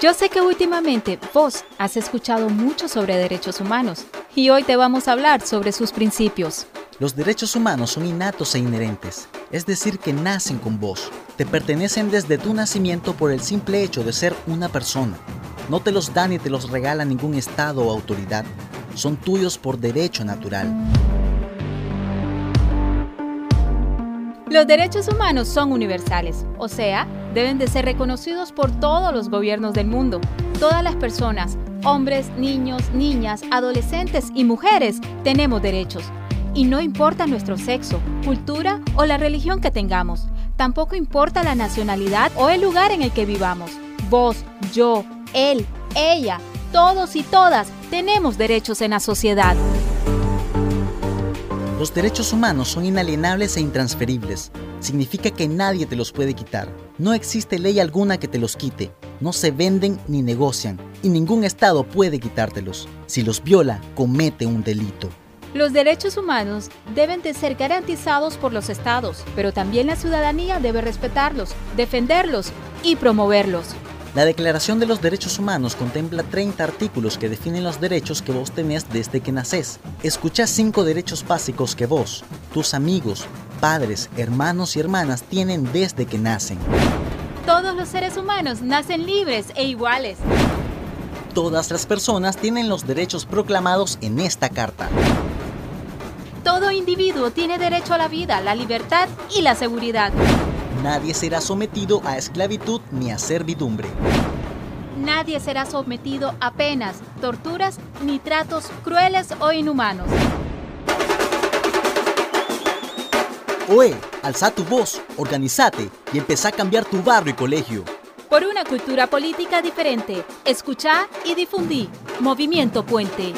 Yo sé que últimamente vos has escuchado mucho sobre derechos humanos y hoy te vamos a hablar sobre sus principios. Los derechos humanos son innatos e inherentes, es decir, que nacen con vos. Te pertenecen desde tu nacimiento por el simple hecho de ser una persona. No te los da ni te los regala ningún Estado o autoridad. Son tuyos por derecho natural. Los derechos humanos son universales, o sea, deben de ser reconocidos por todos los gobiernos del mundo. Todas las personas, hombres, niños, niñas, adolescentes y mujeres, tenemos derechos. Y no importa nuestro sexo, cultura o la religión que tengamos. Tampoco importa la nacionalidad o el lugar en el que vivamos. Vos, yo, él, ella, todos y todas tenemos derechos en la sociedad. Los derechos humanos son inalienables e intransferibles. Significa que nadie te los puede quitar. No existe ley alguna que te los quite. No se venden ni negocian. Y ningún Estado puede quitártelos. Si los viola, comete un delito. Los derechos humanos deben de ser garantizados por los estados, pero también la ciudadanía debe respetarlos, defenderlos y promoverlos. La Declaración de los Derechos Humanos contempla 30 artículos que definen los derechos que vos tenés desde que nacés. Escucha cinco derechos básicos que vos, tus amigos, padres, hermanos y hermanas tienen desde que nacen. Todos los seres humanos nacen libres e iguales. Todas las personas tienen los derechos proclamados en esta carta. Todo individuo tiene derecho a la vida, la libertad y la seguridad. Nadie será sometido a esclavitud ni a servidumbre. Nadie será sometido a penas, torturas ni tratos crueles o inhumanos. Oe, alza tu voz, organizate y empezá a cambiar tu barrio y colegio. Por una cultura política diferente, escucha y difundí. Movimiento Puente.